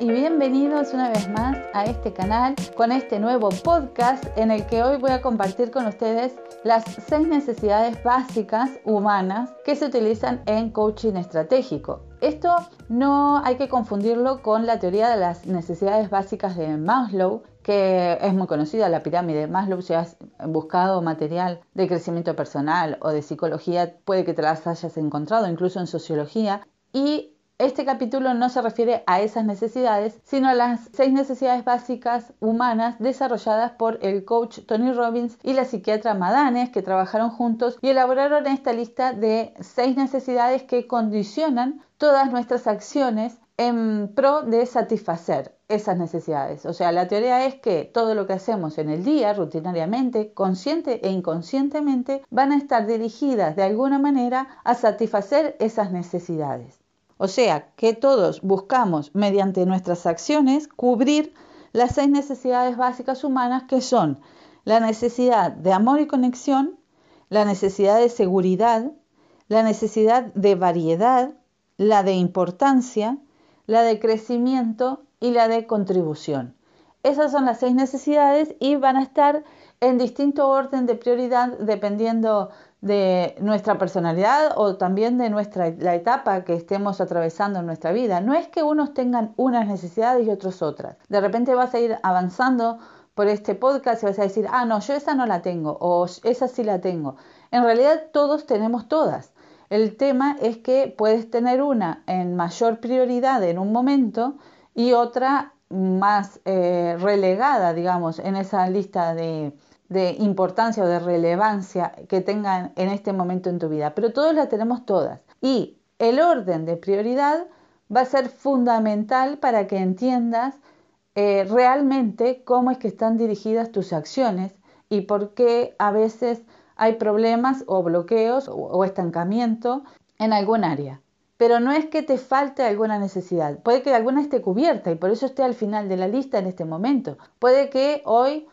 Y bienvenidos una vez más a este canal con este nuevo podcast en el que hoy voy a compartir con ustedes las seis necesidades básicas humanas que se utilizan en coaching estratégico. Esto no hay que confundirlo con la teoría de las necesidades básicas de Maslow, que es muy conocida, la pirámide de Maslow, si has buscado material de crecimiento personal o de psicología, puede que te las hayas encontrado, incluso en sociología. Y este capítulo no se refiere a esas necesidades, sino a las seis necesidades básicas humanas desarrolladas por el coach Tony Robbins y la psiquiatra Madanes, que trabajaron juntos y elaboraron esta lista de seis necesidades que condicionan todas nuestras acciones en pro de satisfacer esas necesidades. O sea, la teoría es que todo lo que hacemos en el día, rutinariamente, consciente e inconscientemente, van a estar dirigidas de alguna manera a satisfacer esas necesidades. O sea, que todos buscamos mediante nuestras acciones cubrir las seis necesidades básicas humanas que son la necesidad de amor y conexión, la necesidad de seguridad, la necesidad de variedad, la de importancia, la de crecimiento y la de contribución. Esas son las seis necesidades y van a estar en distinto orden de prioridad dependiendo de nuestra personalidad o también de nuestra la etapa que estemos atravesando en nuestra vida. No es que unos tengan unas necesidades y otros otras. De repente vas a ir avanzando por este podcast y vas a decir, ah, no, yo esa no la tengo o esa sí la tengo. En realidad todos tenemos todas. El tema es que puedes tener una en mayor prioridad en un momento y otra más eh, relegada, digamos, en esa lista de, de importancia o de relevancia que tengan en este momento en tu vida, pero todos la tenemos todas. Y el orden de prioridad va a ser fundamental para que entiendas eh, realmente cómo es que están dirigidas tus acciones y por qué a veces hay problemas o bloqueos o estancamiento en algún área. Pero no es que te falte alguna necesidad. Puede que alguna esté cubierta y por eso esté al final de la lista en este momento. Puede que hoy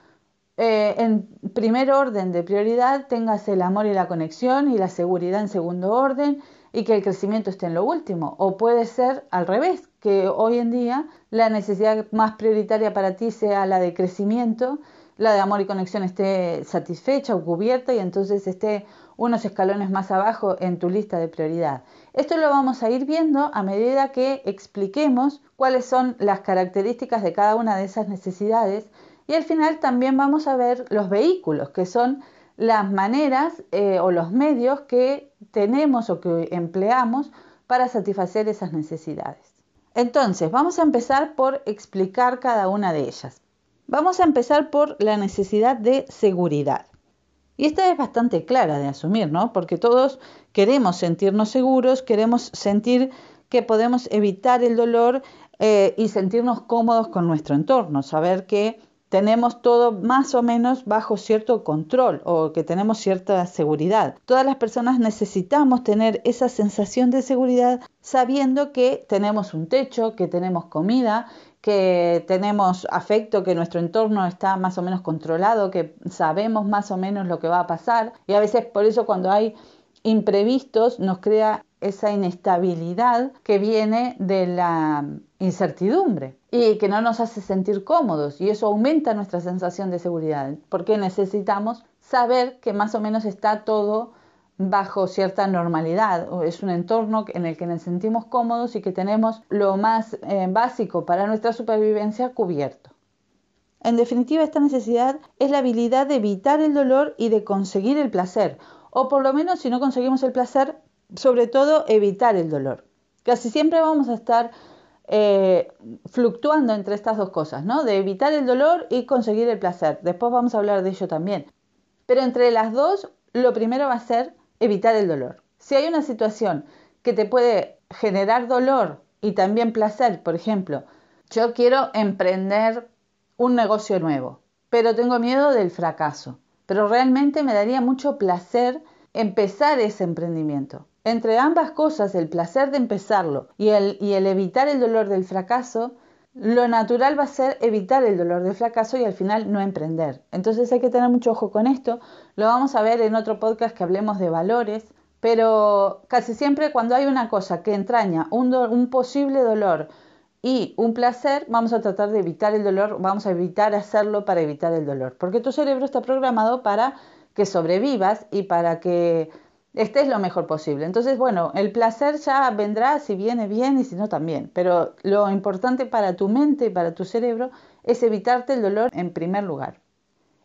eh, en primer orden de prioridad tengas el amor y la conexión y la seguridad en segundo orden y que el crecimiento esté en lo último. O puede ser al revés, que hoy en día la necesidad más prioritaria para ti sea la de crecimiento, la de amor y conexión esté satisfecha o cubierta y entonces esté unos escalones más abajo en tu lista de prioridad. Esto lo vamos a ir viendo a medida que expliquemos cuáles son las características de cada una de esas necesidades y al final también vamos a ver los vehículos, que son las maneras eh, o los medios que tenemos o que empleamos para satisfacer esas necesidades. Entonces, vamos a empezar por explicar cada una de ellas. Vamos a empezar por la necesidad de seguridad. Y esta es bastante clara de asumir, ¿no? Porque todos queremos sentirnos seguros, queremos sentir que podemos evitar el dolor eh, y sentirnos cómodos con nuestro entorno, saber que tenemos todo más o menos bajo cierto control o que tenemos cierta seguridad. Todas las personas necesitamos tener esa sensación de seguridad sabiendo que tenemos un techo, que tenemos comida, que tenemos afecto, que nuestro entorno está más o menos controlado, que sabemos más o menos lo que va a pasar. Y a veces por eso cuando hay imprevistos nos crea esa inestabilidad que viene de la incertidumbre y que no nos hace sentir cómodos y eso aumenta nuestra sensación de seguridad porque necesitamos saber que más o menos está todo bajo cierta normalidad o es un entorno en el que nos sentimos cómodos y que tenemos lo más eh, básico para nuestra supervivencia cubierto. En definitiva, esta necesidad es la habilidad de evitar el dolor y de conseguir el placer, o por lo menos si no conseguimos el placer, sobre todo evitar el dolor. Casi siempre vamos a estar eh, fluctuando entre estas dos cosas, ¿no? De evitar el dolor y conseguir el placer. Después vamos a hablar de ello también. Pero entre las dos, lo primero va a ser evitar el dolor. Si hay una situación que te puede generar dolor y también placer, por ejemplo, yo quiero emprender un negocio nuevo, pero tengo miedo del fracaso. Pero realmente me daría mucho placer empezar ese emprendimiento. Entre ambas cosas, el placer de empezarlo y el, evitar el dolor del fracaso, lo natural va a ser evitar el dolor del fracaso y al final no emprender. Entonces hay que tener mucho ojo con esto. Lo vamos a ver en otro podcast que hablemos de valores. Pero casi siempre cuando hay una cosa que entraña un posible dolor y un placer, vamos a tratar de evitar el dolor, vamos a evitar hacerlo para evitar el dolor, porque tu cerebro está programado para que sobrevivas y para que estés lo mejor posible. Entonces, bueno, el placer ya vendrá si viene bien y si no también, pero lo importante para tu mente y para tu cerebro es evitarte el dolor en primer lugar.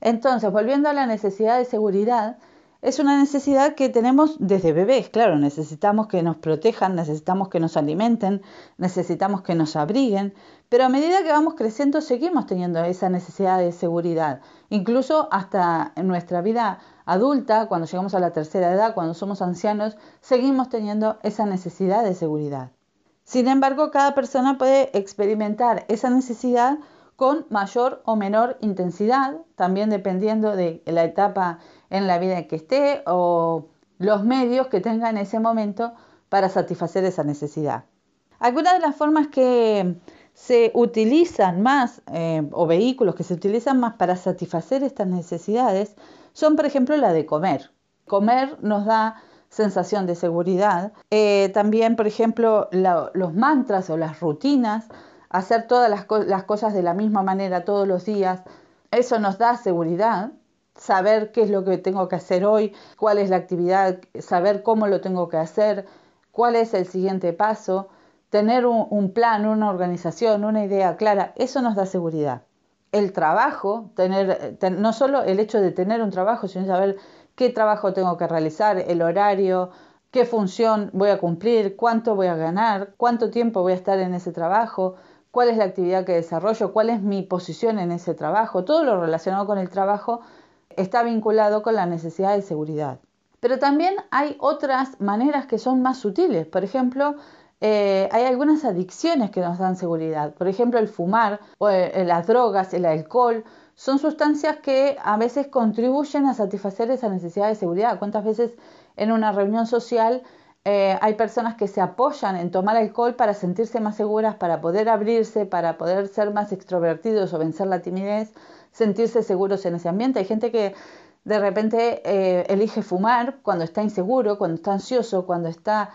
Entonces, volviendo a la necesidad de seguridad, es una necesidad que tenemos desde bebés, claro, necesitamos que nos protejan, necesitamos que nos alimenten, necesitamos que nos abriguen, pero a medida que vamos creciendo seguimos teniendo esa necesidad de seguridad, incluso hasta en nuestra vida adulta, cuando llegamos a la tercera edad, cuando somos ancianos, seguimos teniendo esa necesidad de seguridad. Sin embargo, cada persona puede experimentar esa necesidad con mayor o menor intensidad, también dependiendo de la etapa en la vida en que esté o los medios que tenga en ese momento para satisfacer esa necesidad. Algunas de las formas que se utilizan más eh, o vehículos que se utilizan más para satisfacer estas necesidades son, por ejemplo, la de comer. Comer nos da sensación de seguridad. Eh, también, por ejemplo, los mantras o las rutinas hacer todas las, las cosas de la misma manera todos los días, eso nos da seguridad, saber qué es lo que tengo que hacer hoy, cuál es la actividad, saber cómo lo tengo que hacer, cuál es el siguiente paso, tener un, plan, una organización, una idea clara, eso nos da seguridad. El trabajo, tener, no solo el hecho de tener un trabajo, sino saber qué trabajo tengo que realizar, el horario, qué función voy a cumplir, cuánto voy a ganar, cuánto tiempo voy a estar en ese trabajo, cuál es la actividad que desarrollo, cuál es mi posición en ese trabajo, todo lo relacionado con el trabajo está vinculado con la necesidad de seguridad. Pero también hay otras maneras que son más sutiles. Por ejemplo, eh, hay algunas adicciones que nos dan seguridad. Por ejemplo, el fumar, o eh, las drogas, el alcohol, son sustancias que a veces contribuyen a satisfacer esa necesidad de seguridad. ¿Cuántas veces en una reunión social eh, hay personas que se apoyan en tomar alcohol para sentirse más seguras, para poder abrirse, para poder ser más extrovertidos o vencer la timidez, sentirse seguros en ese ambiente. Hay gente que de repente eh, elige fumar cuando está inseguro, cuando está ansioso, cuando está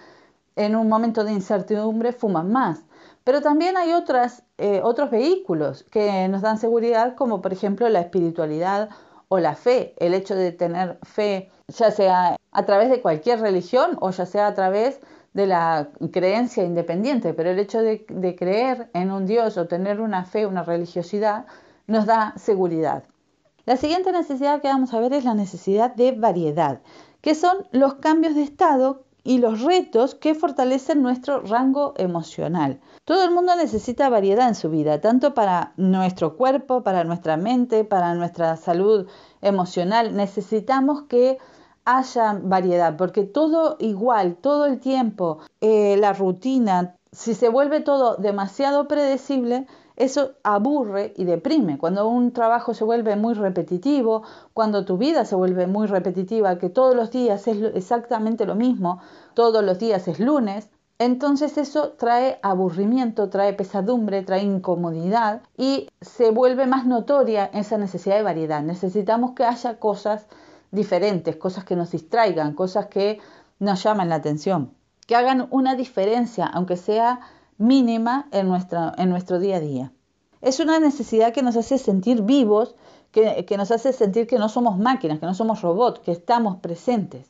en un momento de incertidumbre, fuman más. Pero también hay otras, eh, otros vehículos que nos dan seguridad, como por ejemplo la espiritualidad o la fe, el hecho de tener fe, ya sea a través de cualquier religión o ya sea a través de la creencia independiente, pero el hecho de, creer en un Dios o tener una fe, una religiosidad, nos da seguridad. La siguiente necesidad que vamos a ver es la necesidad de variedad, que son los cambios de estado y los retos que fortalecen nuestro rango emocional. Todo el mundo necesita variedad en su vida, tanto para nuestro cuerpo, para nuestra mente, para nuestra salud emocional. Necesitamos que haya variedad, porque todo igual, todo el tiempo, eh, la rutina, si se vuelve todo demasiado predecible, eso aburre y deprime. Cuando un trabajo se vuelve muy repetitivo, cuando tu vida se vuelve muy repetitiva, que todos los días es exactamente lo mismo, todos los días es lunes, entonces eso trae aburrimiento, trae pesadumbre, trae incomodidad y se vuelve más notoria esa necesidad de variedad. Necesitamos que haya cosas diferentes, cosas que nos distraigan, cosas que nos llamen la atención, que hagan una diferencia, aunque sea mínima en, en nuestro día a día. Es una necesidad que nos hace sentir vivos, que, nos hace sentir que no somos máquinas, que no somos robots, que estamos presentes.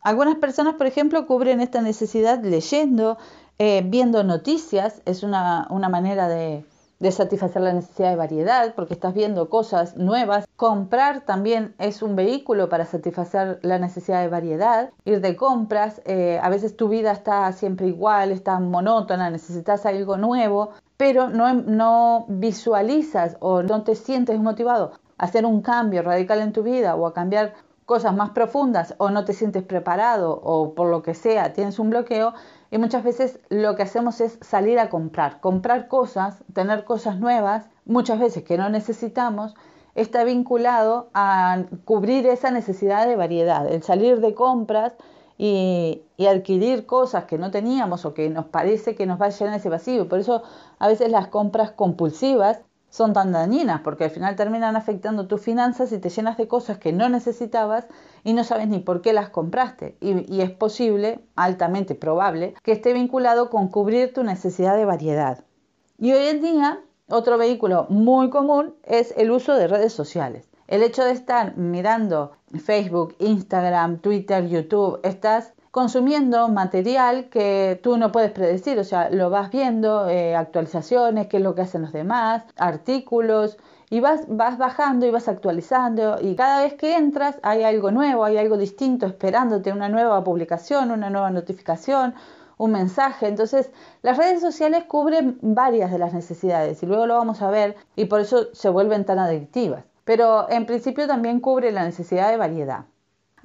Algunas personas, por ejemplo, cubren esta necesidad leyendo, eh, viendo noticias, es una manera de, de satisfacer la necesidad de variedad, porque estás viendo cosas nuevas. Comprar también es un vehículo para satisfacer la necesidad de variedad. Ir de compras, eh, a veces tu vida está siempre igual, está monótona, necesitas algo nuevo, pero no, no visualizas o no te sientes motivado a hacer un cambio radical en tu vida o a cambiar cosas más profundas o no te sientes preparado o por lo que sea tienes un bloqueo y muchas veces lo que hacemos es salir a comprar, comprar cosas, tener cosas nuevas, muchas veces que no necesitamos, está vinculado a cubrir esa necesidad de variedad, el salir de compras y, y, adquirir cosas que no teníamos o que nos parece que nos va a llenar ese vacío. Por eso a veces las compras compulsivas son tan dañinas porque al final terminan afectando tus finanzas y te llenas de cosas que no necesitabas y no sabes ni por qué las compraste. Y, es posible, altamente probable, que esté vinculado con cubrir tu necesidad de variedad. Y hoy en día, otro vehículo muy común es el uso de redes sociales. El hecho de estar mirando Facebook, Instagram, Twitter, YouTube, estás consumiendo material que tú no puedes predecir, o sea, lo vas viendo, eh, actualizaciones, qué es lo que hacen los demás, artículos, y vas, vas bajando y vas actualizando y cada vez que entras hay algo nuevo, hay algo distinto esperándote, una nueva publicación, una nueva notificación, un mensaje. Entonces, las redes sociales cubren varias de las necesidades y luego lo vamos a ver y por eso se vuelven tan adictivas. Pero en principio también cubre la necesidad de variedad.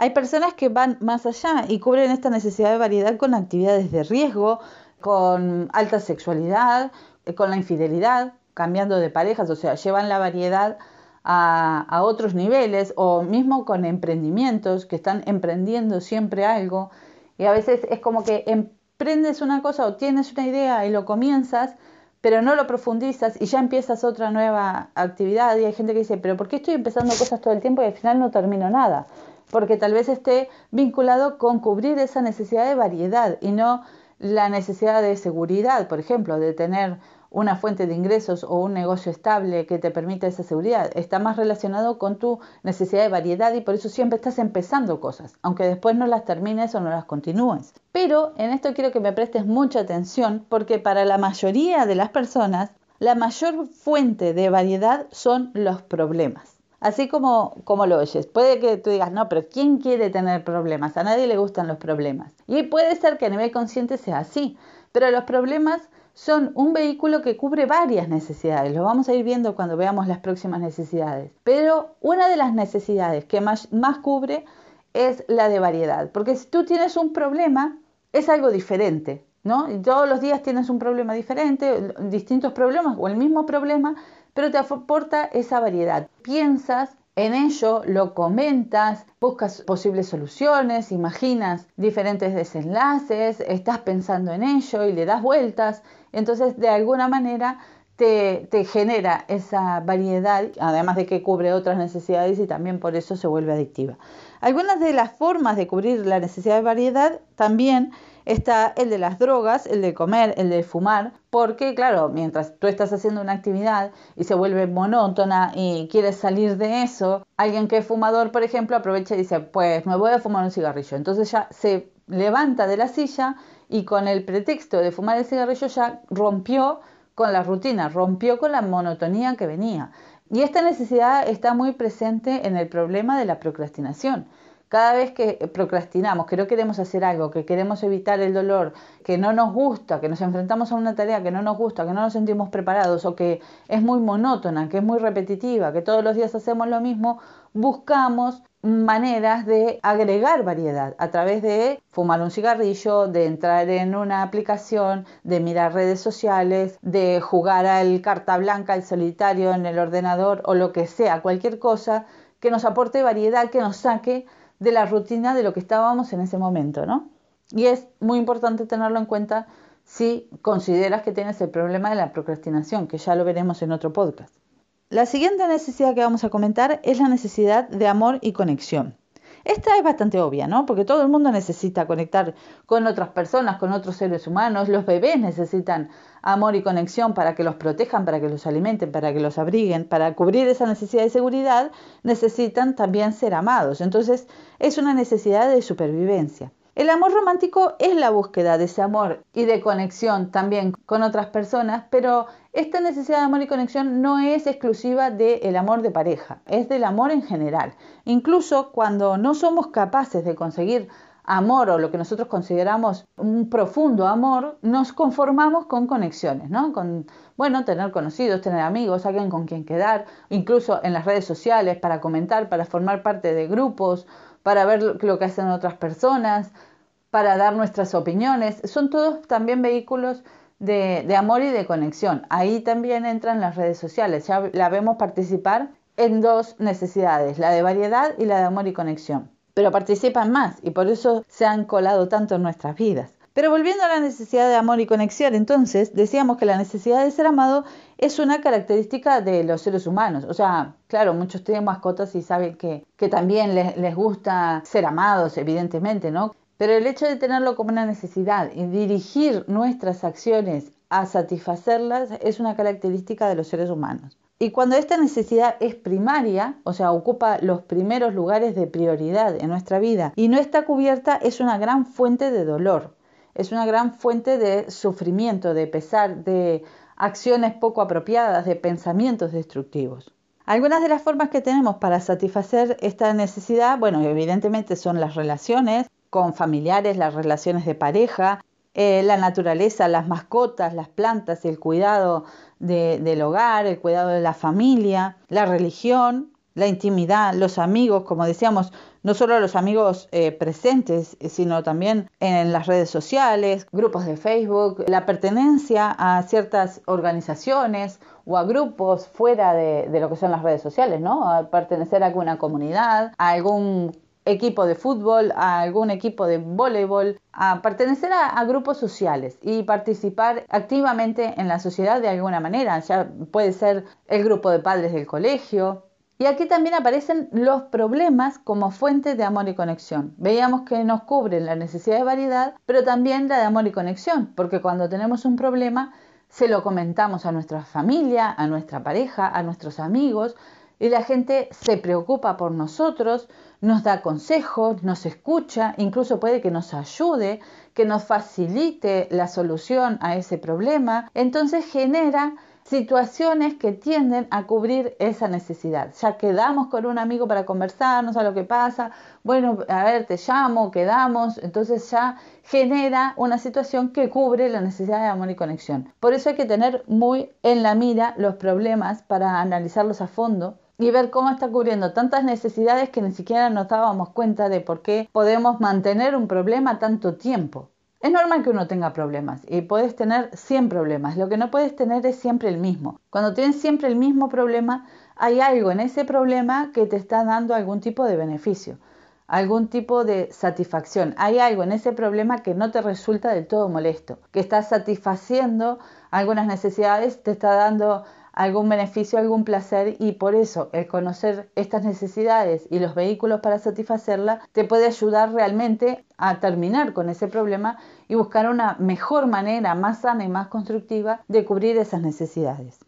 Hay personas que van más allá y cubren esta necesidad de variedad con actividades de riesgo, con alta sexualidad, eh, con la infidelidad, cambiando de parejas, o sea, llevan la variedad a, a, otros niveles o mismo con emprendimientos que están emprendiendo siempre algo y a veces es como que emprendes una cosa o tienes una idea y lo comienzas pero no lo profundizas y ya empiezas otra nueva actividad y hay gente que dice, pero ¿por qué estoy empezando cosas todo el tiempo y al final no termino nada? Porque tal vez esté vinculado con cubrir esa necesidad de variedad y no la necesidad de seguridad, por ejemplo, de tener una fuente de ingresos o un negocio estable que te permita esa seguridad. Está más relacionado con tu necesidad de variedad y por eso siempre estás empezando cosas, aunque después no las termines o no las continúes. Pero en esto quiero que me prestes mucha atención porque para la mayoría de las personas la mayor fuente de variedad son los problemas. Así como, como lo oyes, puede que tú digas, no, pero ¿quién quiere tener problemas? A nadie le gustan los problemas. Y puede ser que a nivel consciente sea así, pero los problemas son un vehículo que cubre varias necesidades. Lo vamos a ir viendo cuando veamos las próximas necesidades. Pero una de las necesidades que más, más cubre es la de variedad. Porque si tú tienes un problema, es algo diferente. ¿no? todos los días tienes un problema diferente, distintos problemas o el mismo problema, pero te aporta esa variedad. Piensas en ello lo comentas, buscas posibles soluciones, imaginas diferentes desenlaces, estás pensando en ello y le das vueltas. Entonces, de alguna manera, te, genera esa variedad, además de que cubre otras necesidades y también por eso se vuelve adictiva. Algunas de las formas de cubrir la necesidad de variedad también está el de las drogas, el de comer, el de fumar, porque claro, mientras tú estás haciendo una actividad y se vuelve monótona y quieres salir de eso, alguien que es fumador, por ejemplo, aprovecha y dice, pues me voy a fumar un cigarrillo. Entonces ya se levanta de la silla y con el pretexto de fumar el cigarrillo ya rompió con la rutina, rompió con la monotonía que venía. Y esta necesidad está muy presente en el problema de la procrastinación. Cada vez que procrastinamos, que no queremos hacer algo, que queremos evitar el dolor, que no nos gusta, que nos enfrentamos a una tarea que no nos gusta, que no nos sentimos preparados o que es muy monótona, que es muy repetitiva, que todos los días hacemos lo mismo, buscamos maneras de agregar variedad a través de fumar un cigarrillo, de entrar en una aplicación, de mirar redes sociales, de jugar al carta blanca, al solitario en el ordenador o lo que sea, cualquier cosa que nos aporte variedad, que nos saque de la rutina de lo que estábamos en ese momento, ¿no? Y es muy importante tenerlo en cuenta si consideras que tienes el problema de la procrastinación, que ya lo veremos en otro podcast. La siguiente necesidad que vamos a comentar es la necesidad de amor y conexión. Esta es bastante obvia, ¿no? Porque todo el mundo necesita conectar con otras personas, con otros seres humanos. Los bebés necesitan amor y conexión para que los protejan, para que los alimenten, para que los abriguen, para cubrir esa necesidad de seguridad, necesitan también ser amados. Entonces, es una necesidad de supervivencia. El amor romántico es la búsqueda de ese amor y de conexión también con otras personas, pero esta necesidad de amor y conexión no es exclusiva del amor de pareja, es del amor en general. Incluso cuando no somos capaces de conseguir amor o lo que nosotros consideramos un profundo amor, nos conformamos con conexiones, ¿no? Con, bueno, tener conocidos, tener amigos, alguien con quien quedar, incluso en las redes sociales para comentar, para formar parte de grupos para ver lo que hacen otras personas, para dar nuestras opiniones. Son todos también vehículos de, amor y de conexión. Ahí también entran las redes sociales. Ya la vemos participar en dos necesidades, la de variedad y la de amor y conexión. Pero participan más y por eso se han colado tanto en nuestras vidas. Pero volviendo a la necesidad de amor y conexión, entonces decíamos que la necesidad de ser amado es una característica de los seres humanos. O sea, claro, muchos tienen mascotas y saben que, que también les, les gusta ser amados, evidentemente, ¿no? Pero el hecho de tenerlo como una necesidad y dirigir nuestras acciones a satisfacerlas es una característica de los seres humanos. Y cuando esta necesidad es primaria, o sea, ocupa los primeros lugares de prioridad en nuestra vida y no está cubierta, es una gran fuente de dolor, es una gran fuente de sufrimiento, de pesar, de acciones poco apropiadas, de pensamientos destructivos. Algunas de las formas que tenemos para satisfacer esta necesidad, bueno, evidentemente son las relaciones con familiares, las relaciones de pareja, eh, la naturaleza, las mascotas, las plantas, el cuidado del hogar, el cuidado de la familia, la religión, la intimidad, los amigos, como decíamos, no solo los amigos eh, presentes, sino también en las redes sociales, grupos de Facebook, la pertenencia a ciertas organizaciones o a grupos fuera de, de lo que son las redes sociales, ¿no? A pertenecer a alguna comunidad, a algún equipo de fútbol, a algún equipo de voleibol, a pertenecer a, grupos sociales y participar activamente en la sociedad de alguna manera. Ya puede ser el grupo de padres del colegio. Y aquí también aparecen los problemas como fuente de amor y conexión. Veíamos que nos cubren la necesidad de variedad, pero también la de amor y conexión, porque cuando tenemos un problema se lo comentamos a nuestra familia, a nuestra pareja, a nuestros amigos, y la gente se preocupa por nosotros, nos da consejos, nos escucha, incluso puede que nos ayude, que nos facilite la solución a ese problema. Entonces genera situaciones que tienden a cubrir esa necesidad. Ya quedamos con un amigo para conversar, no sé lo que pasa, bueno, a ver, te llamo, quedamos, entonces ya genera una situación que cubre la necesidad de amor y conexión. Por eso hay que tener muy en la mira los problemas para analizarlos a fondo y ver cómo está cubriendo tantas necesidades que ni siquiera nos dábamos cuenta de por qué podemos mantener un problema tanto tiempo. Es normal que uno tenga problemas y puedes tener 100 problemas. Lo que no puedes tener es siempre el mismo. Cuando tienes siempre el mismo problema, hay algo en ese problema que te está dando algún tipo de beneficio, algún tipo de satisfacción. Hay algo en ese problema que no te resulta del todo molesto, que está satisfaciendo algunas necesidades, te está dando algún beneficio, algún placer y por eso el conocer estas necesidades y los vehículos para satisfacerla te puede ayudar realmente a terminar con ese problema y buscar una mejor manera, más sana y más constructiva de cubrir esas necesidades.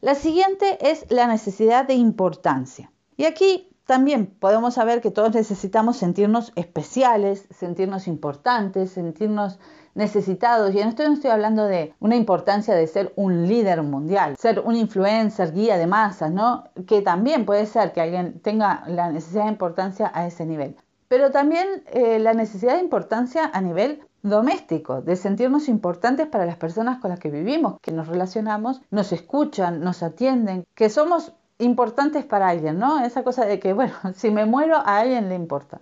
La siguiente es la necesidad de importancia. Y aquí también podemos saber que todos necesitamos sentirnos especiales, sentirnos importantes, sentirnos necesitados. Y en esto no estoy hablando de una importancia de ser un líder mundial, ser un influencer, guía de masas, ¿no? Que también puede ser que alguien tenga la necesidad de importancia a ese nivel. Pero también eh, la necesidad de importancia a nivel doméstico, de sentirnos importantes para las personas con las que vivimos, que nos relacionamos, nos escuchan, nos atienden, que somos importantes para alguien, ¿no? Esa cosa de que, bueno, si me muero a alguien le importa.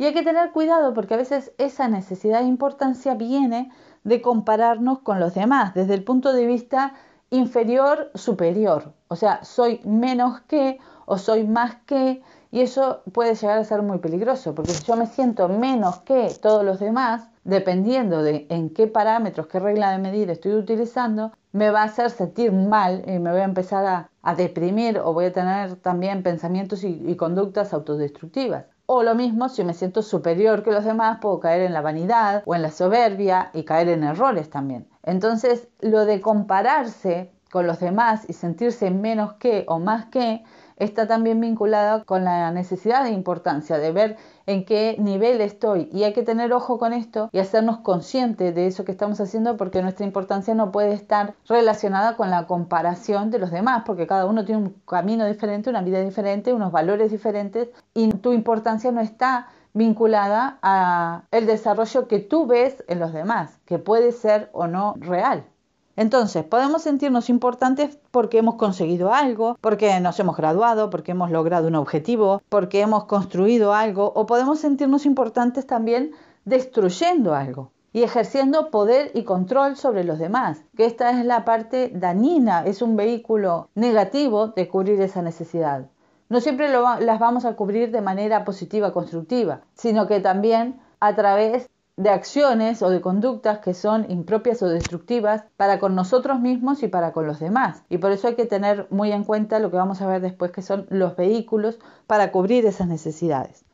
Y hay que tener cuidado porque a veces esa necesidad de importancia viene de compararnos con los demás desde el punto de vista inferior, superior. O sea, soy menos que o soy más que y eso puede llegar a ser muy peligroso porque si yo me siento menos que todos los demás, dependiendo de en qué parámetros, qué regla de medir estoy utilizando, me va a hacer sentir mal y me voy a empezar a, deprimir o voy a tener también pensamientos y conductas autodestructivas. O lo mismo, si me siento superior que los demás, puedo caer en la vanidad o en la soberbia y caer en errores también. Entonces, lo de compararse con los demás y sentirse menos que o más que está también vinculada con la necesidad de importancia, de ver en qué nivel estoy. Y hay que tener ojo con esto y hacernos conscientes de eso que estamos haciendo porque nuestra importancia no puede estar relacionada con la comparación de los demás, porque cada uno tiene un camino diferente, una vida diferente, unos valores diferentes y tu importancia no está vinculada a el desarrollo que tú ves en los demás, que puede ser o no real. Entonces, podemos sentirnos importantes porque hemos conseguido algo, porque nos hemos graduado, porque hemos logrado un objetivo, porque hemos construido algo, o podemos sentirnos importantes también destruyendo algo y ejerciendo poder y control sobre los demás, que esta es la parte dañina, es un vehículo negativo de cubrir esa necesidad. No siempre las vamos a cubrir de manera positiva, constructiva, sino que también a través de acciones o de conductas que son impropias o destructivas para con nosotros mismos y para con los demás. Y por eso hay que tener muy en cuenta lo que vamos a ver después, que son los vehículos para cubrir esas necesidades.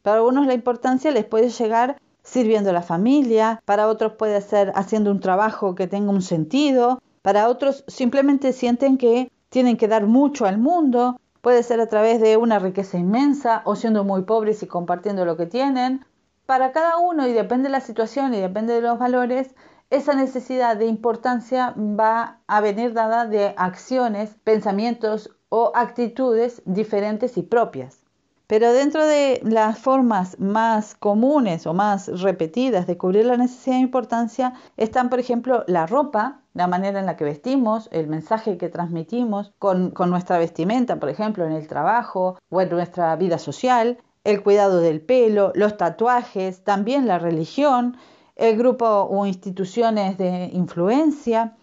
Para algunos la importancia les puede llegar sirviendo a la familia, para otros puede ser haciendo un trabajo que tenga un sentido, para otros simplemente sienten que tienen que dar mucho al mundo, puede ser a través de una riqueza inmensa o siendo muy pobres y compartiendo lo que tienen. Para cada uno, y depende de la situación y depende de los valores, esa necesidad de importancia va a venir dada de acciones, pensamientos o actitudes diferentes y propias. Pero dentro de las formas más comunes o más repetidas de cubrir la necesidad de importancia están, por ejemplo, la ropa, la manera en la que vestimos, el mensaje que transmitimos con, con nuestra vestimenta, por ejemplo, en el trabajo o en nuestra vida social, el cuidado del pelo, los tatuajes, también la religión, el grupo o instituciones de influencia,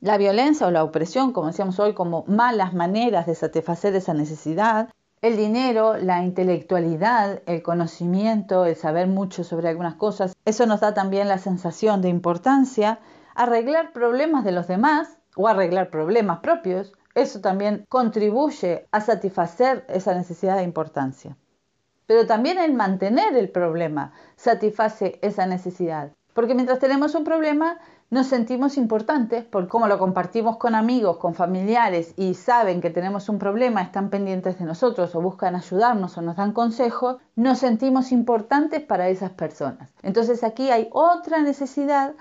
la violencia o la opresión, como decíamos hoy, como malas maneras de satisfacer esa necesidad, el dinero, la intelectualidad, el conocimiento, el saber mucho sobre algunas cosas, eso nos da también la sensación de importancia, arreglar problemas de los demás o arreglar problemas propios, eso también contribuye a satisfacer esa necesidad de importancia. Pero también el mantener el problema satisface esa necesidad. Porque mientras tenemos un problema, nos sentimos importantes por cómo lo compartimos con amigos, con familiares y saben que tenemos un problema, están pendientes de nosotros o buscan ayudarnos o nos dan consejos, nos sentimos importantes para esas personas. Entonces aquí hay otra necesidad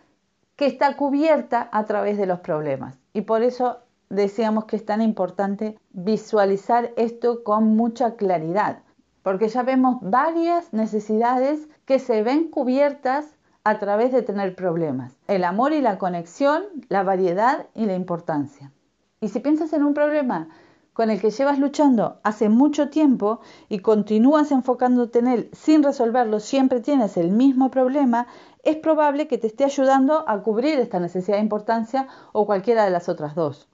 que está cubierta a través de los problemas. Y por eso decíamos que es tan importante visualizar esto con mucha claridad porque ya vemos varias necesidades que se ven cubiertas a través de tener problemas. El amor y la conexión, la variedad y la importancia. Y si piensas en un problema con el que llevas luchando hace mucho tiempo y continúas enfocándote en él sin resolverlo, siempre tienes el mismo problema, es probable que te esté ayudando a cubrir esta necesidad de importancia o cualquiera de las otras dos.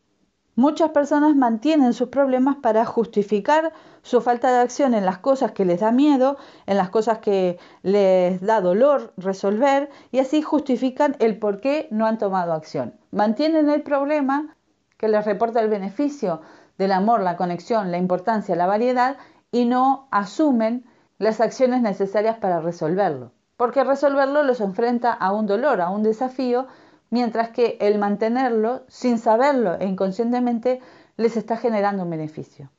Muchas personas mantienen sus problemas para justificar su falta de acción en las cosas que les da miedo, en las cosas que les da dolor resolver y así justifican el por qué no han tomado acción. Mantienen el problema que les reporta el beneficio del amor, la conexión, la importancia, la variedad y no asumen las acciones necesarias para resolverlo. Porque resolverlo los enfrenta a un dolor, a un desafío mientras que el mantenerlo sin saberlo e inconscientemente les está generando un beneficio.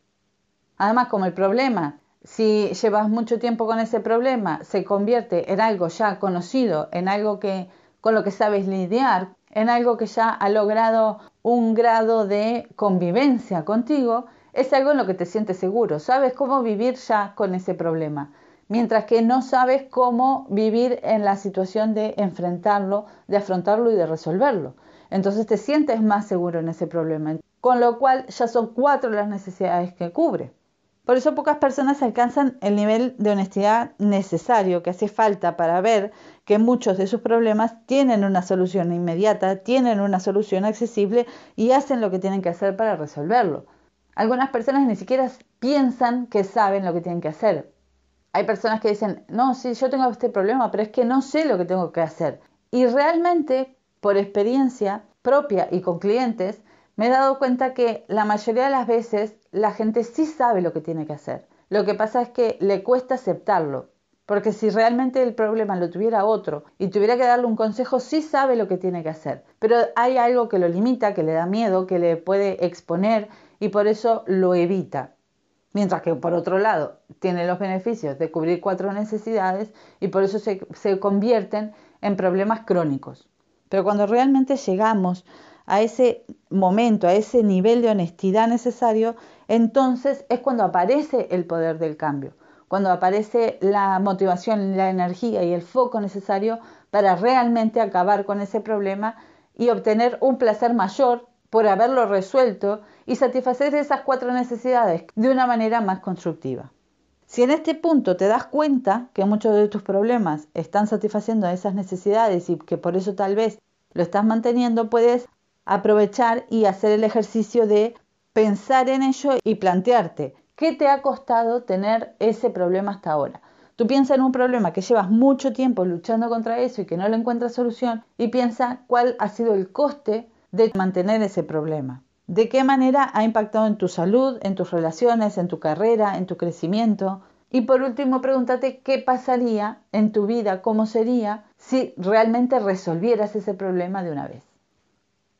Además, como el problema, si llevas mucho tiempo con ese problema, se convierte en algo ya conocido, en algo que con lo que sabes lidiar, en algo que ya ha logrado un grado de convivencia contigo, es algo en lo que te sientes seguro, sabes cómo vivir ya con ese problema mientras que no sabes cómo vivir en la situación de enfrentarlo, de afrontarlo y de resolverlo. Entonces te sientes más seguro en ese problema, con lo cual ya son cuatro las necesidades que cubre. Por eso pocas personas alcanzan el nivel de honestidad necesario que hace falta para ver que muchos de sus problemas tienen una solución inmediata, tienen una solución accesible y hacen lo que tienen que hacer para resolverlo. Algunas personas ni siquiera piensan que saben lo que tienen que hacer, hay personas que dicen, no, sí, yo tengo este problema, pero es que no sé lo que tengo que hacer. Y realmente, por experiencia propia y con clientes, me he dado cuenta que la mayoría de las veces la gente sí sabe lo que tiene que hacer. Lo que pasa es que le cuesta aceptarlo. Porque si realmente el problema lo tuviera otro y tuviera que darle un consejo, sí sabe lo que tiene que hacer. Pero hay algo que lo limita, que le da miedo, que le puede exponer y por eso lo evita. Mientras que por otro lado tiene los beneficios de cubrir cuatro necesidades y por eso se, se convierten en problemas crónicos. Pero cuando realmente llegamos a ese momento, a ese nivel de honestidad necesario, entonces es cuando aparece el poder del cambio, cuando aparece la motivación, la energía y el foco necesario para realmente acabar con ese problema y obtener un placer mayor por haberlo resuelto y satisfacer esas cuatro necesidades de una manera más constructiva. Si en este punto te das cuenta que muchos de tus problemas están satisfaciendo esas necesidades y que por eso tal vez lo estás manteniendo, puedes aprovechar y hacer el ejercicio de pensar en ello y plantearte qué te ha costado tener ese problema hasta ahora. Tú piensa en un problema que llevas mucho tiempo luchando contra eso y que no le encuentras solución y piensa cuál ha sido el coste de mantener ese problema. ¿De qué manera ha impactado en tu salud, en tus relaciones, en tu carrera, en tu crecimiento? Y por último, pregúntate qué pasaría en tu vida, cómo sería si realmente resolvieras ese problema de una vez.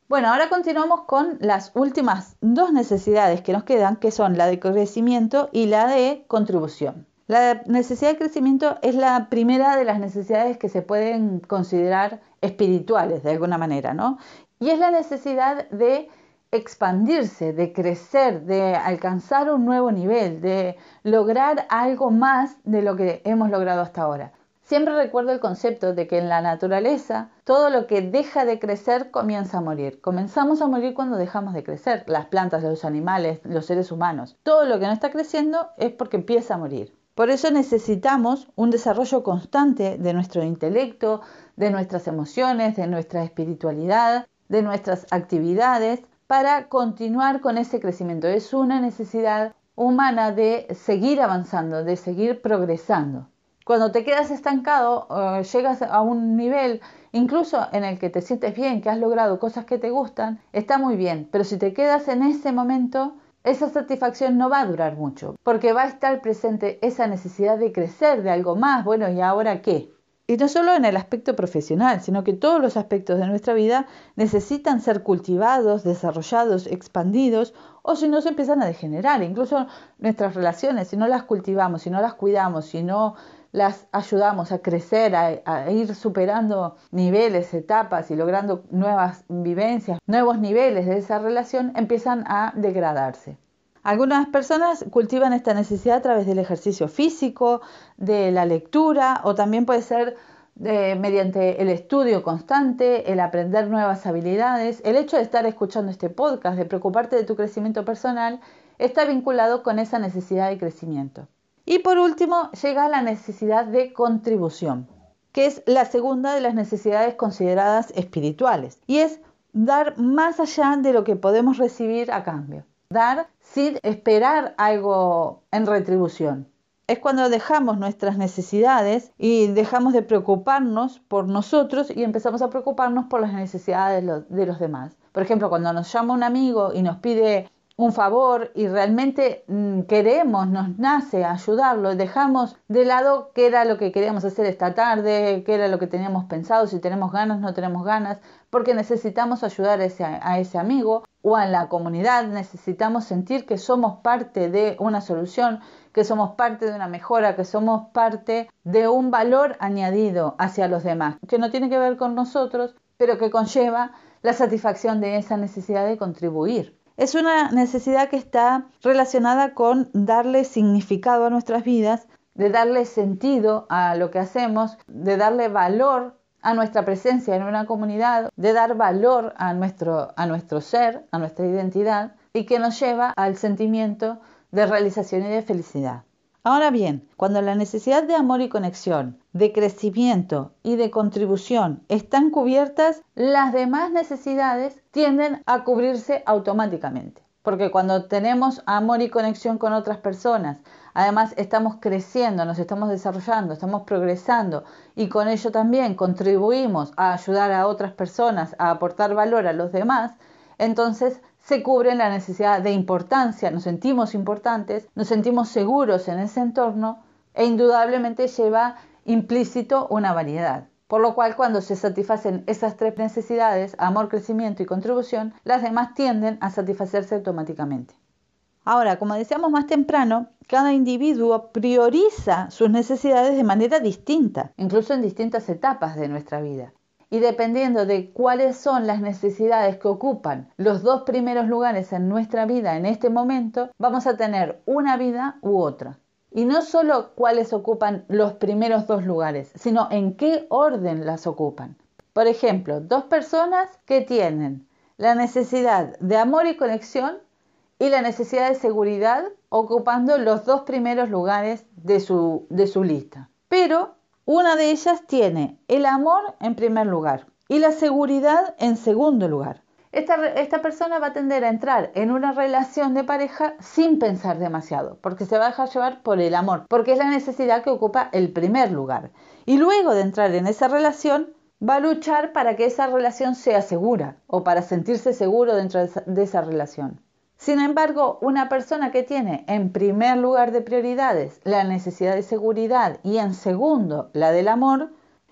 Bueno, ahora continuamos con las últimas dos necesidades que nos quedan, que son la de crecimiento y la de contribución. La necesidad de crecimiento es la primera de las necesidades que se pueden considerar espirituales de alguna manera, ¿no? Y es la necesidad de expandirse, de crecer, de alcanzar un nuevo nivel, de lograr algo más de lo que hemos logrado hasta ahora. Siempre recuerdo el concepto de que en la naturaleza todo lo que deja de crecer comienza a morir. Comenzamos a morir cuando dejamos de crecer. Las plantas, los animales, los seres humanos. Todo lo que no está creciendo es porque empieza a morir. Por eso necesitamos un desarrollo constante de nuestro intelecto, de nuestras emociones, de nuestra espiritualidad, de nuestras actividades, para continuar con ese crecimiento. Es una necesidad humana de seguir avanzando, de seguir progresando. Cuando te quedas estancado, eh, llegas a un nivel incluso en el que te sientes bien, que has logrado cosas que te gustan, está muy bien, pero si te quedas en ese momento, esa satisfacción no va a durar mucho, porque va a estar presente esa necesidad de crecer, de algo más, bueno, ¿y ahora qué? Y no solo en el aspecto profesional, sino que todos los aspectos de nuestra vida necesitan ser cultivados, desarrollados, expandidos, o si no se empiezan a degenerar. Incluso nuestras relaciones, si no las cultivamos, si no las cuidamos, si no las ayudamos a crecer, a, ir superando niveles, etapas y logrando nuevas vivencias, nuevos niveles de esa relación, empiezan a degradarse. Algunas personas cultivan esta necesidad a través del ejercicio físico, de la lectura o también puede ser de, mediante el estudio constante, el aprender nuevas habilidades. El hecho de estar escuchando este podcast, de preocuparte de tu crecimiento personal, está vinculado con esa necesidad de crecimiento. Y por último llega la necesidad de contribución, que es la segunda de las necesidades consideradas espirituales, y es dar más allá de lo que podemos recibir a cambio dar sin esperar algo en retribución. Es cuando dejamos nuestras necesidades y dejamos de preocuparnos por nosotros y empezamos a preocuparnos por las necesidades de los, demás. Por ejemplo, cuando nos llama un amigo y nos pide un favor y realmente mm, queremos, nos nace ayudarlo, dejamos de lado qué era lo que queríamos hacer esta tarde, qué era lo que teníamos pensado, si tenemos ganas, no tenemos ganas, porque necesitamos ayudar a ese, a ese amigo o a la comunidad, necesitamos sentir que somos parte de una solución, que somos parte de una mejora, que somos parte de un valor añadido hacia los demás, que no tiene que ver con nosotros, pero que conlleva la satisfacción de esa necesidad de contribuir. Es una necesidad que está relacionada con darle significado a nuestras vidas, de darle sentido a lo que hacemos, de darle valor a nuestra presencia en una comunidad, de dar valor a nuestro, a nuestro ser, a nuestra identidad y que nos lleva al sentimiento de realización y de felicidad. Ahora bien, cuando la necesidad de amor y conexión, de crecimiento y de contribución están cubiertas, las demás necesidades tienden a cubrirse automáticamente. Porque cuando tenemos amor y conexión con otras personas, además estamos creciendo, nos estamos desarrollando, estamos progresando y con ello también contribuimos a ayudar a otras personas, a aportar valor a los demás, entonces se cubre la necesidad de importancia, nos sentimos importantes, nos sentimos seguros en ese entorno e indudablemente lleva implícito una variedad. Por lo cual cuando se satisfacen esas tres necesidades, amor, crecimiento y contribución, las demás tienden a satisfacerse automáticamente. Ahora, como decíamos más temprano, cada individuo prioriza sus necesidades de manera distinta, incluso en distintas etapas de nuestra vida y dependiendo de cuáles son las necesidades que ocupan los dos primeros lugares en nuestra vida en este momento, vamos a tener una vida u otra. Y no solo cuáles ocupan los primeros dos lugares, sino en qué orden las ocupan. Por ejemplo, dos personas que tienen la necesidad de amor y conexión y la necesidad de seguridad ocupando los dos primeros lugares de su, de su lista. Pero una de ellas tiene el amor en primer lugar y la seguridad en segundo lugar. Esta, persona va a tender a entrar en una relación de pareja sin pensar demasiado, porque se va a dejar llevar por el amor, porque es la necesidad que ocupa el primer lugar. Y luego de entrar en esa relación, va a luchar para que esa relación sea segura o para sentirse seguro dentro de esa relación. Sin embargo, una persona que tiene en primer lugar de prioridades la necesidad de seguridad y en segundo la del amor,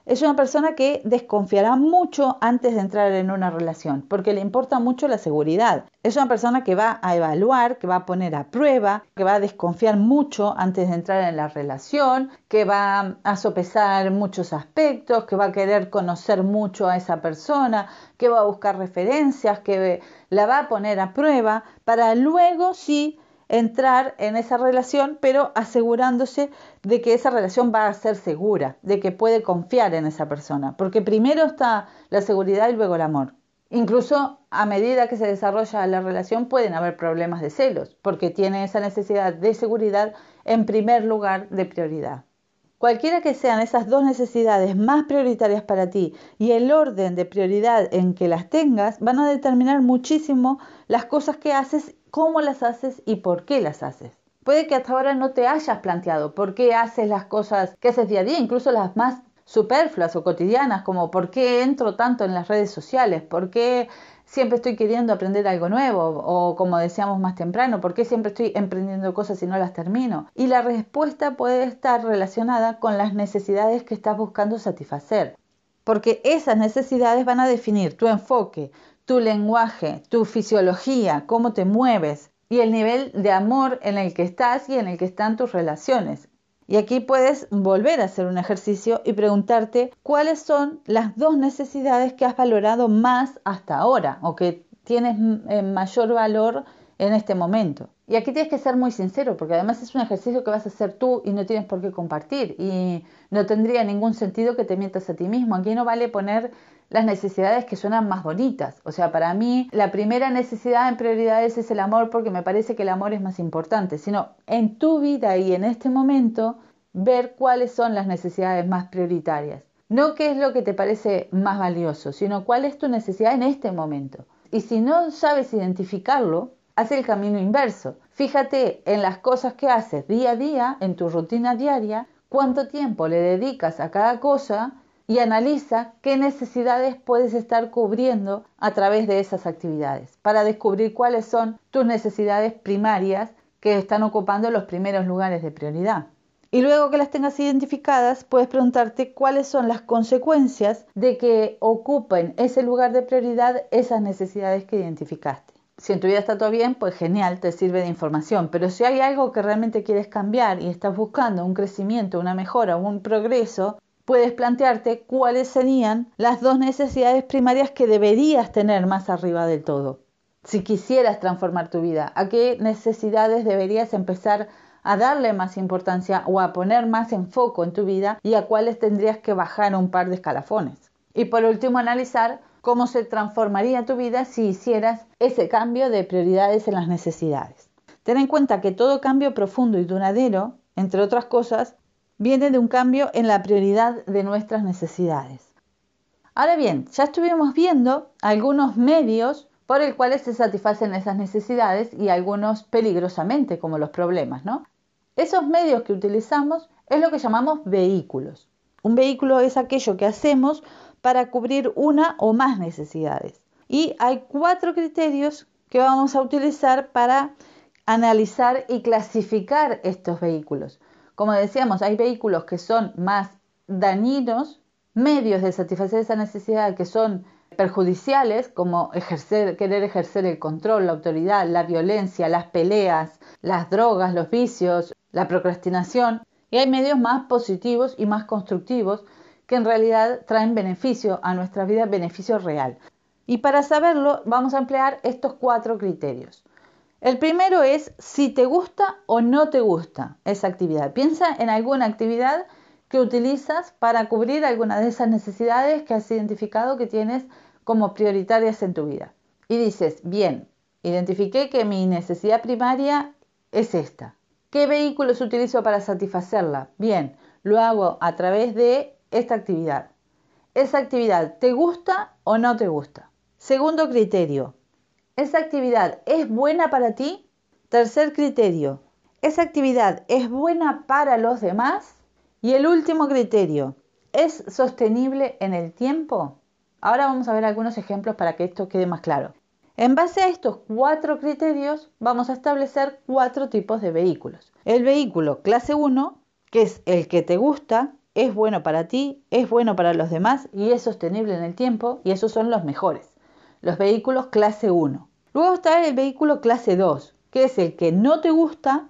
es una persona que desconfiará mucho antes de entrar en una relación, porque le importa mucho la seguridad. Es una persona que va a evaluar, que va a poner a prueba, que va a desconfiar mucho antes de entrar en la relación, que va a sopesar muchos aspectos, que va a querer conocer mucho a esa persona, que va a buscar referencias, que la va a poner a prueba para luego sí entrar en esa relación, pero asegurándose de que esa relación va a ser segura, de que puede confiar en esa persona, porque primero está la seguridad y luego el amor. Incluso a medida que se desarrolla la relación pueden haber problemas de celos, porque tiene esa necesidad de seguridad en primer lugar de prioridad. Cualquiera que sean esas dos necesidades más prioritarias para ti y el orden de prioridad en que las tengas van a determinar muchísimo las cosas que haces cómo las haces y por qué las haces. Puede que hasta ahora no te hayas planteado por qué haces las cosas que haces día a día, incluso las más superfluas o cotidianas, como por qué entro tanto en las redes sociales, por qué siempre estoy queriendo aprender algo nuevo o como decíamos más temprano, por qué siempre estoy emprendiendo cosas y no las termino. Y la respuesta puede estar relacionada con las necesidades que estás buscando satisfacer, porque esas necesidades van a definir tu enfoque, tu lenguaje, tu fisiología, cómo te mueves y el nivel de amor en el que estás y en el que están tus relaciones. Y aquí puedes volver a hacer un ejercicio y preguntarte cuáles son las dos necesidades que has valorado más hasta ahora o que tienes eh, mayor valor en este momento. Y aquí tienes que ser muy sincero, porque además es un ejercicio que vas a hacer tú y no tienes por qué compartir. Y no tendría ningún sentido que te mientas a ti mismo. Aquí no vale poner las necesidades que suenan más bonitas. O sea, para mí la primera necesidad en prioridades es el amor porque me parece que el amor es más importante, sino en tu vida y en este momento ver cuáles son las necesidades más prioritarias. No qué es lo que te parece más valioso, sino cuál es tu necesidad en este momento. Y si no sabes identificarlo, haz el camino inverso. Fíjate en las cosas que haces día a día, en tu rutina diaria, cuánto tiempo le dedicas a cada cosa y analiza qué necesidades puedes estar cubriendo a través de esas actividades para descubrir cuáles son tus necesidades primarias que están ocupando los primeros lugares de prioridad. Y luego que las tengas identificadas, puedes preguntarte cuáles son las consecuencias de que ocupen ese lugar de prioridad esas necesidades que identificaste. Si en tu vida está todo bien, pues genial, te sirve de información. Pero si hay algo que realmente quieres cambiar y estás buscando un crecimiento, una mejora, un progreso, puedes plantearte cuáles serían las dos necesidades primarias que deberías tener más arriba del todo. Si quisieras transformar tu vida, ¿a qué necesidades deberías empezar a darle más importancia o a poner más enfoque en tu vida y a cuáles tendrías que bajar un par de escalafones? Y por último, analizar cómo se transformaría tu vida si hicieras ese cambio de prioridades en las necesidades. Ten en cuenta que todo cambio profundo y duradero, entre otras cosas, viene de un cambio en la prioridad de nuestras necesidades. Ahora bien, ya estuvimos viendo algunos medios por el cuales se satisfacen esas necesidades y algunos peligrosamente, como los problemas, ¿no? Esos medios que utilizamos es lo que llamamos vehículos. Un vehículo es aquello que hacemos para cubrir una o más necesidades. Y hay cuatro criterios que vamos a utilizar para analizar y clasificar estos vehículos. Como decíamos, hay vehículos que son más dañinos, medios de satisfacer esa necesidad que son perjudiciales, como querer ejercer el control, la autoridad, la violencia, las peleas, las drogas, los vicios, la procrastinación. Y hay medios más positivos y más constructivos que en realidad traen beneficio a nuestra vida, beneficio real. Y para saberlo vamos a emplear estos cuatro criterios. El primero es si te gusta o no te gusta esa actividad. Piensa en alguna actividad que utilizas para cubrir alguna de esas necesidades que has identificado que tienes como prioritarias en tu vida. Y dices, bien, identifiqué que mi necesidad primaria es esta. ¿Qué vehículos utilizo para satisfacerla? Bien, lo hago a través de esta actividad. ¿Esa actividad te gusta o no te gusta? Segundo criterio, ¿Esa actividad es buena para ti? Tercer criterio, ¿esa actividad es buena para los demás? Y el último criterio, ¿es sostenible en el tiempo? Ahora vamos a ver algunos ejemplos para que esto quede más claro. En base a estos cuatro criterios vamos a establecer cuatro tipos de vehículos. El vehículo clase 1, que es el que te gusta, es bueno para ti, es bueno para los demás y es sostenible en el tiempo y esos son los mejores. Los vehículos clase 1. Luego está el vehículo clase 2, que es el que no te gusta,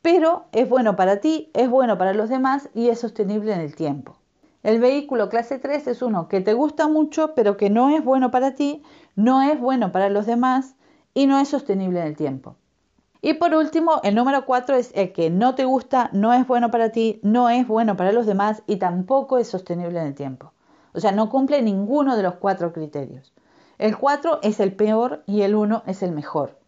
pero es bueno para ti, es bueno para los demás y es sostenible en el tiempo. El vehículo clase 3 es uno que te gusta mucho, pero que no es bueno para ti, no es bueno para los demás y no es sostenible en el tiempo. Y por último, el número 4 es el que no te gusta, no es bueno para ti, no es bueno para los demás y tampoco es sostenible en el tiempo. O sea, no cumple ninguno de los cuatro criterios. El 4 es el peor y el 1 es el mejor.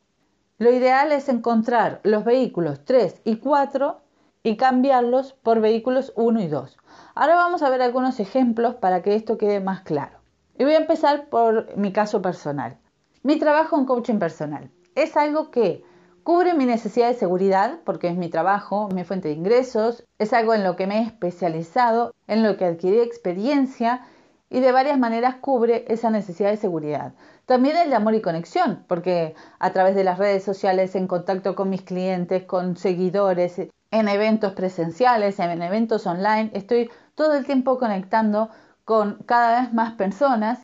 Lo ideal es encontrar los vehículos 3 y 4 y cambiarlos por vehículos 1 y 2. Ahora vamos a ver algunos ejemplos para que esto quede más claro. Y voy a empezar por mi caso personal. Mi trabajo en coaching personal es algo que cubre mi necesidad de seguridad porque es mi trabajo, mi fuente de ingresos, es algo en lo que me he especializado, en lo que adquirí experiencia y de varias maneras cubre esa necesidad de seguridad. También el amor y conexión, porque a través de las redes sociales, en contacto con mis clientes, con seguidores, en eventos presenciales, en eventos online, estoy todo el tiempo conectando con cada vez más personas.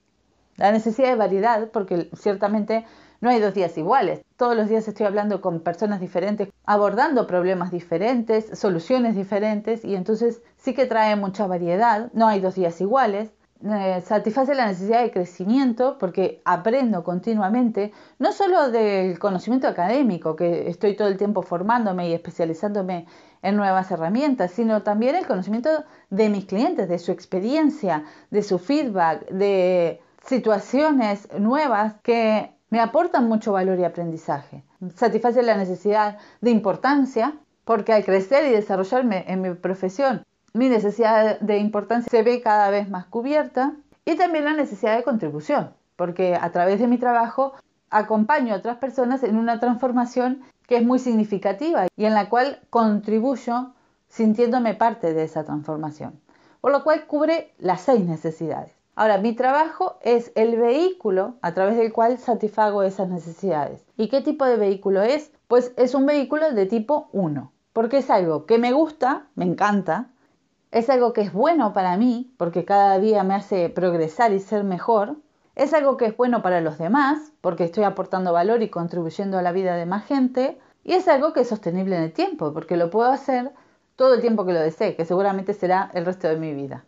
La necesidad de variedad, porque ciertamente no hay dos días iguales. Todos los días estoy hablando con personas diferentes, abordando problemas diferentes, soluciones diferentes, y entonces sí que trae mucha variedad. No hay dos días iguales. Eh, satisface la necesidad de crecimiento porque aprendo continuamente, no solo del conocimiento académico, que estoy todo el tiempo formándome y especializándome en nuevas herramientas, sino también el conocimiento de mis clientes, de su experiencia, de su feedback, de situaciones nuevas que me aportan mucho valor y aprendizaje. Satisface la necesidad de importancia porque al crecer y desarrollarme en mi profesión mi necesidad de importancia se ve cada vez más cubierta y también la necesidad de contribución, porque a través de mi trabajo acompaño a otras personas en una transformación que es muy significativa y en la cual contribuyo sintiéndome parte de esa transformación, por lo cual cubre las seis necesidades. Ahora, mi trabajo es el vehículo a través del cual satisfago esas necesidades. ¿Y qué tipo de vehículo es? Pues es un vehículo de tipo 1, porque es algo que me gusta, me encanta, es algo que es bueno para mí, porque cada día me hace progresar y ser mejor. Es algo que es bueno para los demás, porque estoy aportando valor y contribuyendo a la vida de más gente. Y es algo que es sostenible en el tiempo, porque lo puedo hacer todo el tiempo que lo desee, que seguramente será el resto de mi vida.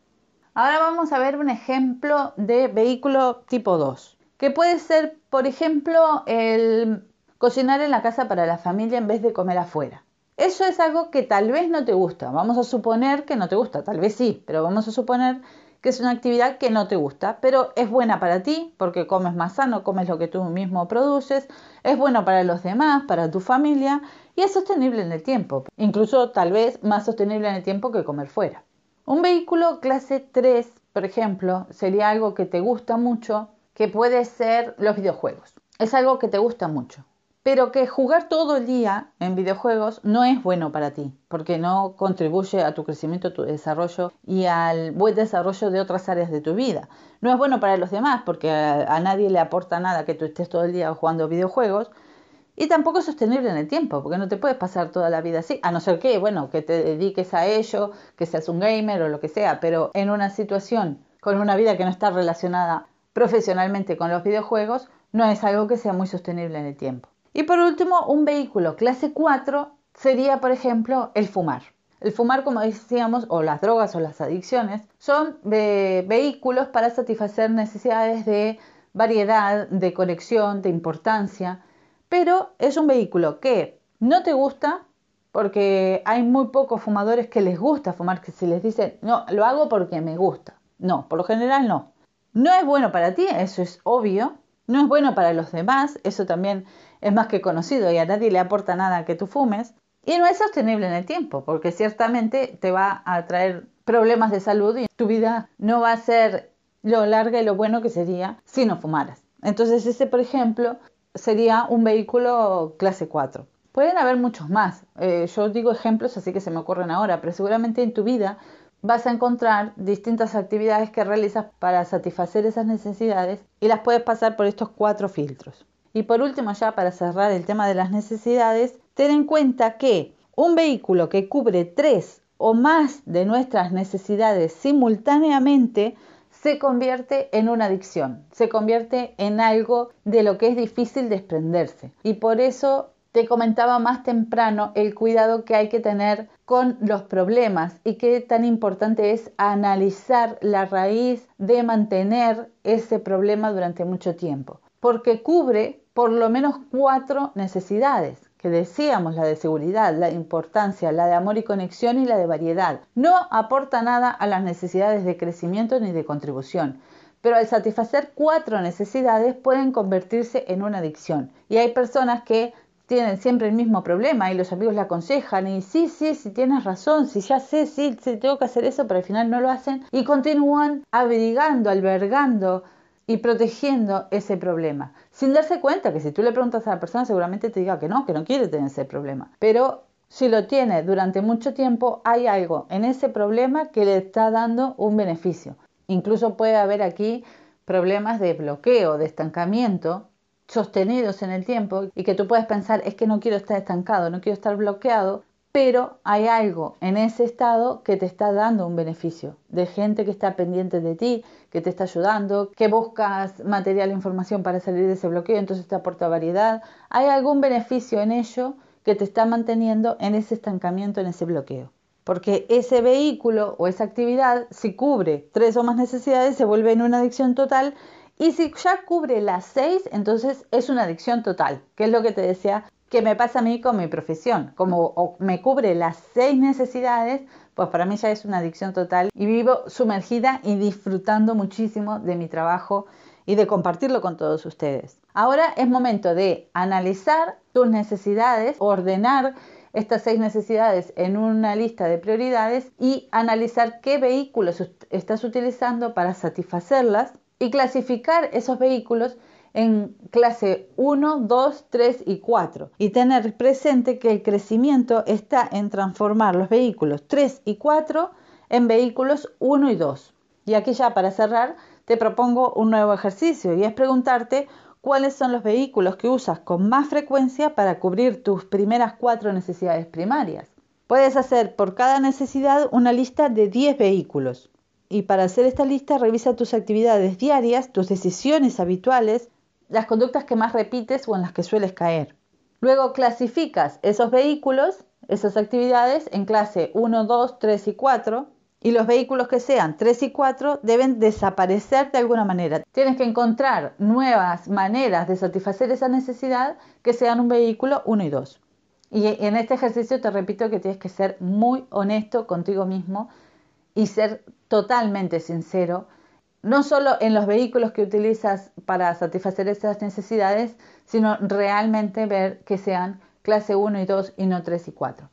Ahora vamos a ver un ejemplo de vehículo tipo 2, que puede ser, por ejemplo, el cocinar en la casa para la familia en vez de comer afuera. Eso es algo que tal vez no te gusta. Vamos a suponer que no te gusta, tal vez sí, pero vamos a suponer que es una actividad que no te gusta, pero es buena para ti porque comes más sano, comes lo que tú mismo produces, es bueno para los demás, para tu familia y es sostenible en el tiempo, incluso tal vez más sostenible en el tiempo que comer fuera. Un vehículo clase 3, por ejemplo, sería algo que te gusta mucho, que puede ser los videojuegos. Es algo que te gusta mucho pero que jugar todo el día en videojuegos no es bueno para ti, porque no contribuye a tu crecimiento, a tu desarrollo y al buen desarrollo de otras áreas de tu vida. No es bueno para los demás, porque a, nadie le aporta nada que tú estés todo el día jugando videojuegos. Y tampoco es sostenible en el tiempo, porque no te puedes pasar toda la vida así, a no ser que, bueno, que te dediques a ello, que seas un gamer o lo que sea, pero en una situación con una vida que no está relacionada profesionalmente con los videojuegos, no es algo que sea muy sostenible en el tiempo. Y por último, un vehículo clase 4 sería, por ejemplo, el fumar. El fumar, como decíamos, o las drogas o las adicciones, son vehículos para satisfacer necesidades de variedad, de conexión, de importancia, pero es un vehículo que no te gusta porque hay muy pocos fumadores que les gusta fumar, que si les dicen, no, lo hago porque me gusta. No, por lo general no. No es bueno para ti, eso es obvio. No es bueno para los demás, eso también es más que conocido y a nadie le aporta nada que tú fumes. Y no es sostenible en el tiempo, porque ciertamente te va a traer problemas de salud y tu vida no va a ser lo larga y lo bueno que sería si no fumaras. Entonces ese, por ejemplo, sería un vehículo clase 4. Pueden haber muchos más. Eh, yo digo ejemplos así que se me ocurren ahora, pero seguramente en tu vida vas a encontrar distintas actividades que realizas para satisfacer esas necesidades y las puedes pasar por estos cuatro filtros. Y por último, ya para cerrar el tema de las necesidades, ten en cuenta que un vehículo que cubre tres o más de nuestras necesidades simultáneamente se convierte en una adicción, se convierte en algo de lo que es difícil desprenderse. Y por eso te comentaba más temprano el cuidado que hay que tener con los problemas y qué tan importante es analizar la raíz de mantener ese problema durante mucho tiempo, porque cubre por lo menos cuatro necesidades que decíamos, la de seguridad, la de importancia, la de amor y conexión y la de variedad. No aporta nada a las necesidades de crecimiento ni de contribución, pero al satisfacer cuatro necesidades pueden convertirse en una adicción. Y hay personas que tienen siempre el mismo problema y los amigos le aconsejan y sí, sí, sí tienes razón, sí ya sé, sí, sí tengo que hacer eso, pero al final no lo hacen y continúan abrigando, albergando y protegiendo ese problema, sin darse cuenta que si tú le preguntas a la persona seguramente te diga que no, que no quiere tener ese problema. Pero si lo tiene durante mucho tiempo, hay algo en ese problema que le está dando un beneficio. Incluso puede haber aquí problemas de bloqueo, de estancamiento sostenidos en el tiempo y que tú puedes pensar es que no quiero estar estancado, no quiero estar bloqueado, pero hay algo en ese estado que te está dando un beneficio, de gente que está pendiente de ti, que te está ayudando, que buscas material e información para salir de ese bloqueo, entonces te aporta variedad. Hay algún beneficio en ello que te está manteniendo en ese estancamiento, en ese bloqueo. Porque ese vehículo o esa actividad, si cubre tres o más necesidades, se vuelve en una adicción total y si ya cubre las seis, entonces es una adicción total, que es lo que te decía que me pasa a mí con mi profesión. Como me cubre las seis necesidades, pues para mí ya es una adicción total y vivo sumergida y disfrutando muchísimo de mi trabajo y de compartirlo con todos ustedes. Ahora es momento de analizar tus necesidades, ordenar estas seis necesidades en una lista de prioridades y analizar qué vehículos estás utilizando para satisfacerlas y clasificar esos vehículos en clase 1, 2, 3 y 4 y tener presente que el crecimiento está en transformar los vehículos 3 y 4 en vehículos 1 y 2. Y aquí ya para cerrar te propongo un nuevo ejercicio y es preguntarte cuáles son los vehículos que usas con más frecuencia para cubrir tus primeras cuatro necesidades primarias. Puedes hacer por cada necesidad una lista de 10 vehículos. Y para hacer esta lista revisa tus actividades diarias, tus decisiones habituales, las conductas que más repites o en las que sueles caer. Luego clasificas esos vehículos, esas actividades en clase 1, 2, 3 y 4 y los vehículos que sean 3 y 4 deben desaparecer de alguna manera. Tienes que encontrar nuevas maneras de satisfacer esa necesidad que sean un vehículo 1 y 2. Y en este ejercicio te repito que tienes que ser muy honesto contigo mismo y ser totalmente sincero no solo en los vehículos que utilizas para satisfacer esas necesidades, sino realmente ver que sean clase 1 y 2 y no 3 y 4.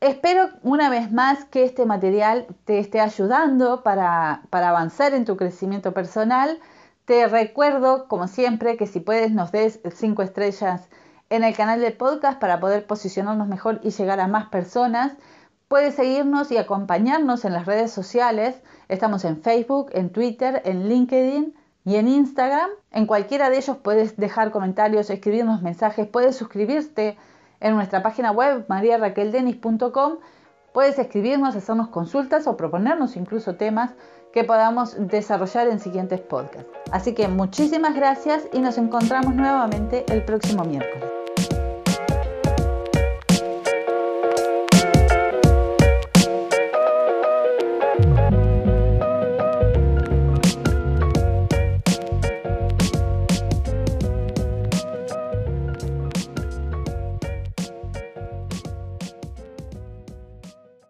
Espero una vez más que este material te esté ayudando para, para avanzar en tu crecimiento personal. Te recuerdo, como siempre, que si puedes nos des 5 estrellas en el canal de podcast para poder posicionarnos mejor y llegar a más personas. Puedes seguirnos y acompañarnos en las redes sociales. Estamos en Facebook, en Twitter, en LinkedIn y en Instagram. En cualquiera de ellos puedes dejar comentarios, escribirnos mensajes, puedes suscribirte en nuestra página web mariaraqueldenis.com. Puedes escribirnos, hacernos consultas o proponernos incluso temas que podamos desarrollar en siguientes podcasts. Así que muchísimas gracias y nos encontramos nuevamente el próximo miércoles.